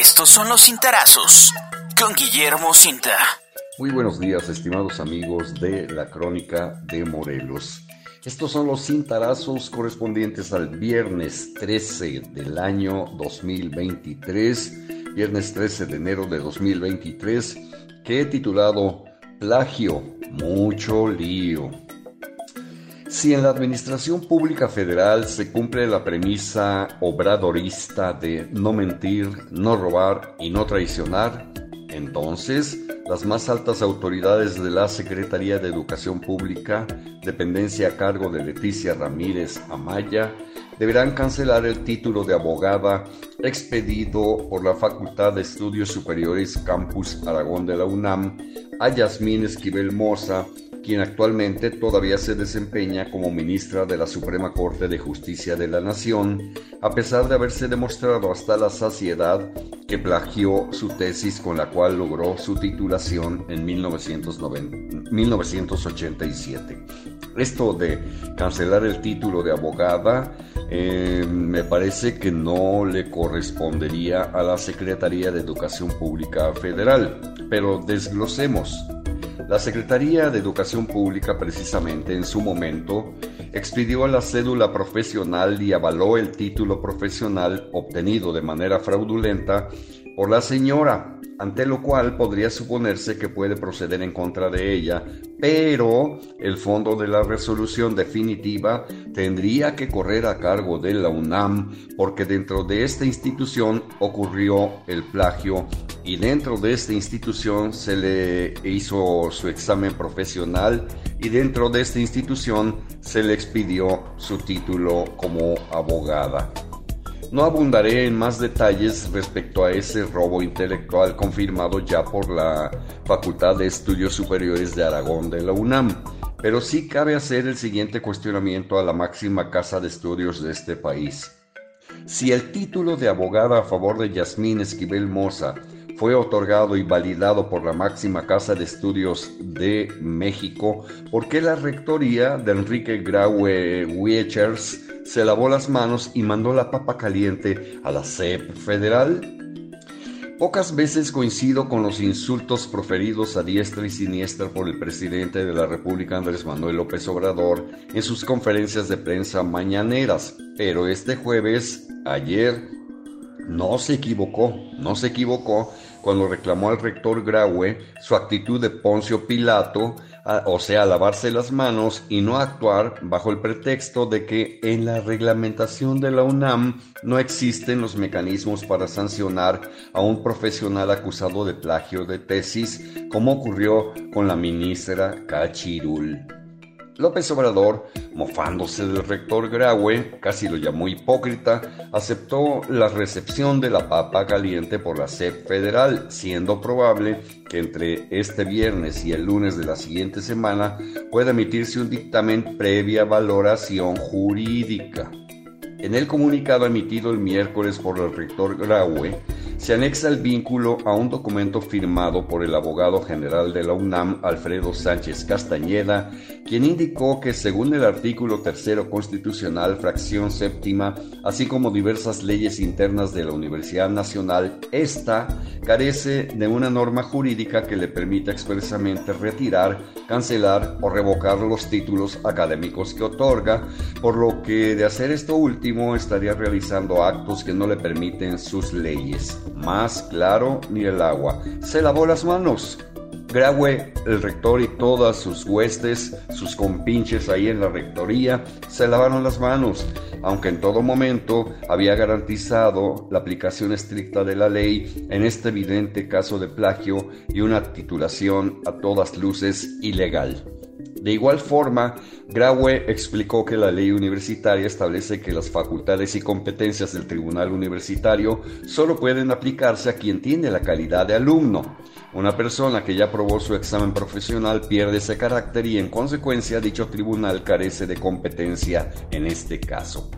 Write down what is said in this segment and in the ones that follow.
Estos son los cintarazos con Guillermo Cinta. Muy buenos días, estimados amigos de la Crónica de Morelos. Estos son los cintarazos correspondientes al viernes 13 del año 2023, viernes 13 de enero de 2023, que he titulado Plagio, mucho lío. Si en la Administración Pública Federal se cumple la premisa obradorista de no mentir, no robar y no traicionar, entonces las más altas autoridades de la Secretaría de Educación Pública, dependencia a cargo de Leticia Ramírez Amaya, deberán cancelar el título de abogada expedido por la Facultad de Estudios Superiores Campus Aragón de la UNAM a Yasmín Esquivel Moza, quien actualmente todavía se desempeña como ministra de la Suprema Corte de Justicia de la Nación, a pesar de haberse demostrado hasta la saciedad que plagió su tesis con la cual logró su titulación en 1987. Esto de cancelar el título de abogada eh, me parece que no le correspondería a la Secretaría de Educación Pública Federal, pero desglosemos. La Secretaría de Educación Pública precisamente en su momento expidió la cédula profesional y avaló el título profesional obtenido de manera fraudulenta por la señora, ante lo cual podría suponerse que puede proceder en contra de ella, pero el fondo de la resolución definitiva tendría que correr a cargo de la UNAM porque dentro de esta institución ocurrió el plagio y dentro de esta institución se le hizo su examen profesional y dentro de esta institución se le expidió su título como abogada. No abundaré en más detalles respecto a ese robo intelectual confirmado ya por la Facultad de Estudios Superiores de Aragón de la UNAM, pero sí cabe hacer el siguiente cuestionamiento a la máxima casa de estudios de este país. Si el título de abogada a favor de Yasmín Esquivel Moza fue otorgado y validado por la máxima casa de estudios de México, ¿por qué la rectoría de Enrique Graue Wiechers se lavó las manos y mandó la papa caliente a la CEP federal? Pocas veces coincido con los insultos proferidos a diestra y siniestra por el presidente de la República Andrés Manuel López Obrador en sus conferencias de prensa mañaneras, pero este jueves, ayer, no se equivocó, no se equivocó cuando reclamó al rector Graue su actitud de Poncio Pilato, o sea, lavarse las manos y no actuar bajo el pretexto de que en la reglamentación de la UNAM no existen los mecanismos para sancionar a un profesional acusado de plagio de tesis, como ocurrió con la ministra Cachirul. López Obrador, mofándose del rector Graue, casi lo llamó hipócrita, aceptó la recepción de la papa caliente por la SEP federal, siendo probable que entre este viernes y el lunes de la siguiente semana pueda emitirse un dictamen previa valoración jurídica. En el comunicado emitido el miércoles por el rector Graue, se anexa el vínculo a un documento firmado por el abogado general de la UNAM, Alfredo Sánchez Castañeda, quien indicó que según el artículo tercero constitucional, fracción séptima, así como diversas leyes internas de la Universidad Nacional, esta carece de una norma jurídica que le permita expresamente retirar, cancelar o revocar los títulos académicos que otorga, por lo que de hacer esto último estaría realizando actos que no le permiten sus leyes. Más claro ni el agua. Se lavó las manos. Graue, el rector y todas sus huestes, sus compinches ahí en la rectoría, se lavaron las manos, aunque en todo momento había garantizado la aplicación estricta de la ley en este evidente caso de plagio y una titulación a todas luces ilegal. De igual forma, Graue explicó que la ley universitaria establece que las facultades y competencias del tribunal universitario solo pueden aplicarse a quien tiene la calidad de alumno. Una persona que ya aprobó su examen profesional pierde ese carácter y en consecuencia dicho tribunal carece de competencia en este caso.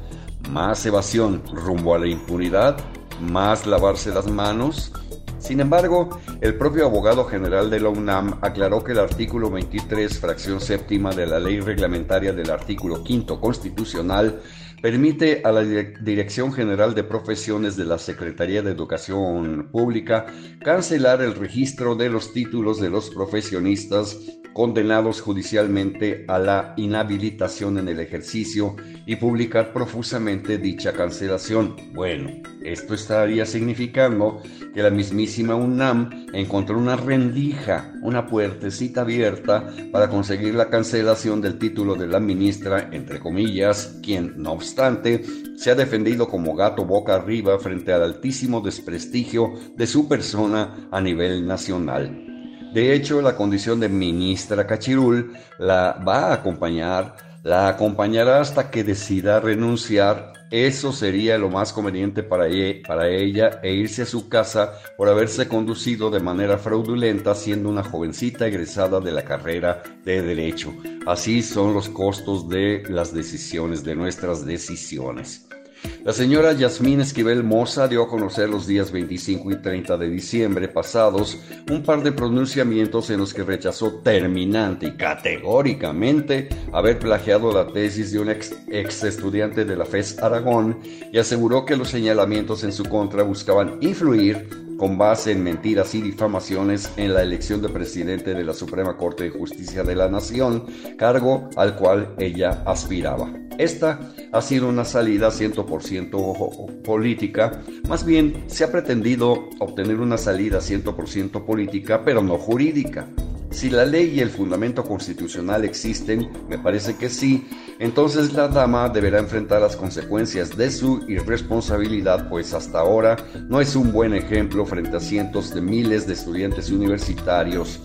Más evasión rumbo a la impunidad, más lavarse las manos, sin embargo, el propio abogado general de la UNAM aclaró que el artículo 23, fracción séptima de la ley reglamentaria del artículo quinto constitucional, permite a la Dirección General de Profesiones de la Secretaría de Educación Pública cancelar el registro de los títulos de los profesionistas condenados judicialmente a la inhabilitación en el ejercicio y publicar profusamente dicha cancelación. Bueno, esto estaría significando que la mismísima UNAM encontró una rendija, una puertecita abierta para conseguir la cancelación del título de la ministra, entre comillas, quien, no obstante, se ha defendido como gato boca arriba frente al altísimo desprestigio de su persona a nivel nacional. De hecho, la condición de ministra Cachirul la va a acompañar, la acompañará hasta que decida renunciar. Eso sería lo más conveniente para, e, para ella e irse a su casa por haberse conducido de manera fraudulenta siendo una jovencita egresada de la carrera de Derecho. Así son los costos de las decisiones, de nuestras decisiones. La señora Yasmín Esquivel Moza dio a conocer los días 25 y 30 de diciembre pasados un par de pronunciamientos en los que rechazó terminante y categóricamente haber plagiado la tesis de un ex, ex estudiante de la FES Aragón y aseguró que los señalamientos en su contra buscaban influir con base en mentiras y difamaciones en la elección de presidente de la Suprema Corte de Justicia de la Nación, cargo al cual ella aspiraba. Esta ha sido una salida 100% política, más bien se ha pretendido obtener una salida 100% política, pero no jurídica. Si la ley y el fundamento constitucional existen, me parece que sí, entonces la dama deberá enfrentar las consecuencias de su irresponsabilidad, pues hasta ahora no es un buen ejemplo frente a cientos de miles de estudiantes universitarios.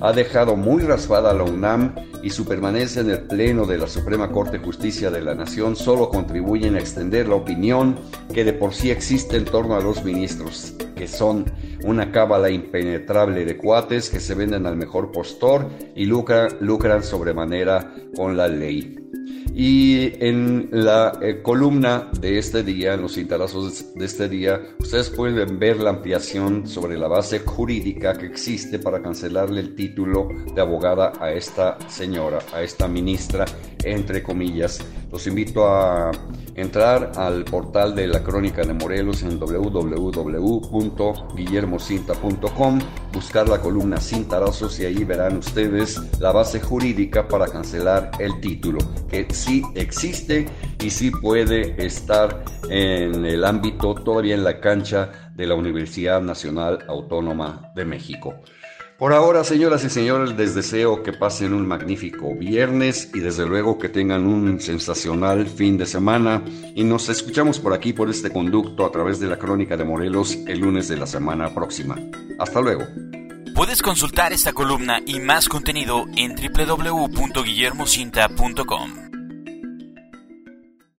Ha dejado muy raspada a la UNAM y su permanencia en el Pleno de la Suprema Corte de Justicia de la Nación solo contribuyen a extender la opinión que de por sí existe en torno a los ministros, que son una cábala impenetrable de cuates que se venden al mejor postor y lucran sobremanera con la ley. Y en la eh, columna de este día, en los cintarazos de este día, ustedes pueden ver la ampliación sobre la base jurídica que existe para cancelarle el título de abogada a esta señora, a esta ministra, entre comillas. Los invito a entrar al portal de la Crónica de Morelos en www.guillermocinta.com, buscar la columna Cintarazos y ahí verán ustedes la base jurídica para cancelar el título, que sí existe y sí puede estar en el ámbito, todavía en la cancha de la Universidad Nacional Autónoma de México. Por ahora, señoras y señores, les deseo que pasen un magnífico viernes y desde luego que tengan un sensacional fin de semana y nos escuchamos por aquí por este conducto a través de la Crónica de Morelos el lunes de la semana próxima. Hasta luego. Puedes consultar esta columna y más contenido en www.guillermocinta.com.